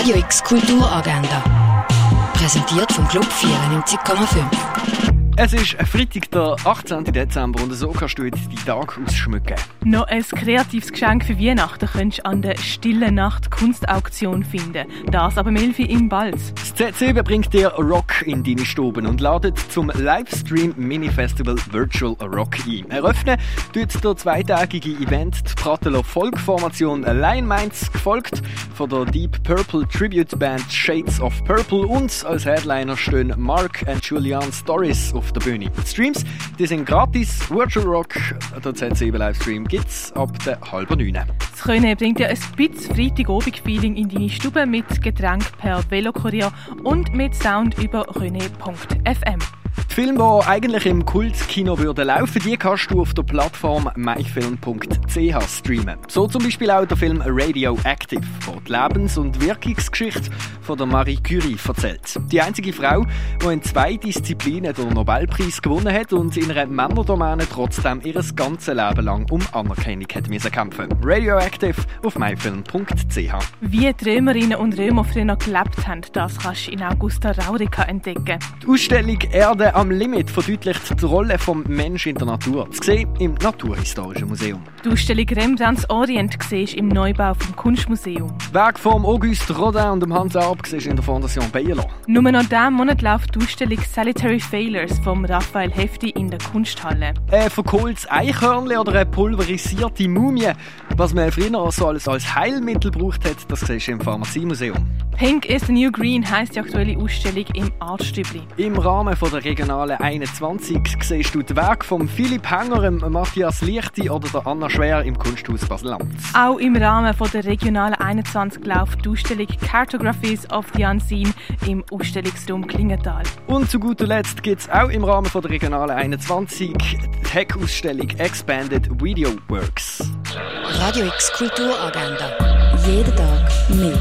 Radio X Kulturagenda. Präsentiert vom Club 94,5. Es ist Freitag, der 18. Dezember und so kannst du jetzt die Tag ausschmücken. Noch ein kreatives Geschenk für Weihnachten könntest du an der Stillen Nacht Kunstauktion finden. Das aber Melfi im Balz. Das Z7 bringt dir Rock in deine Stuben und ladet zum Livestream Mini-Festival Virtual Rock ein. Eröffnen tut der zweitägige Event die Pratelo Folkformation Line Minds, gefolgt von der Deep Purple Tribute Band Shades of Purple und als Headliner stehen Mark und Julian Stories auf der Bühne. Die Streams die sind gratis. Virtual Rock, der Z7 Livestream, gibt's ab der halben neun. Das Können bringt dir ein bisschen Freitagabend-Feeling in deine Stube mit Getränk per Velokurier und mit Sound über rene.fm. Filme, die eigentlich im Kultkino würden laufen, die kannst du auf der Plattform myfilm.ch streamen. So zum Beispiel auch der Film Radioactive, der die Lebens- und Wirkungsgeschichte von der Marie Curie erzählt. Die einzige Frau, die in zwei Disziplinen den Nobelpreis gewonnen hat und in einer Männerdomäne trotzdem ihr ganzes Leben lang um Anerkennung hat müssen kämpfen. Radioactive auf myfilm.ch. Wie die Römerinnen und Römer früher noch gelebt haben, das kannst du in Augusta Raurica entdecken. Die Ausstellung Erde am Limit verdeutlicht die Rolle des Menschen in der Natur. Zu sehen im Naturhistorischen Museum. Die Ausstellung Rembrandts Orient siehst im Neubau vom Kunstmuseum. Weg vom Auguste Rodin und dem Hans Arp siehst in der Fondation Bayerlo. Nur noch diesen Monat läuft die Ausstellung Salutary Failures vom Raphael Hefti in der Kunsthalle. Ein verkohltes Eichhörnchen oder eine pulverisierte Mumie, was man früher so als, als Heilmittel gebraucht hat, das siehst du im Pharmaziemuseum. Pink is the New Green heisst die aktuelle Ausstellung im Artstübli. Im Rahmen von der Regionalen 21 siehst du die Werke von Philipp Hänger, Matthias Lichti oder der Anna Schwer im Kunsthaus Basel-Land. Auch im Rahmen von der Regionalen 21 läuft die Ausstellung Cartographies of the Unseen im Ausstellungsraum Klingenthal. Und zu guter Letzt gibt es auch im Rahmen von der Regionalen 21 die Tech-Ausstellung Expanded Video Works. Radio X Kulturagenda. Jeden Tag mehr.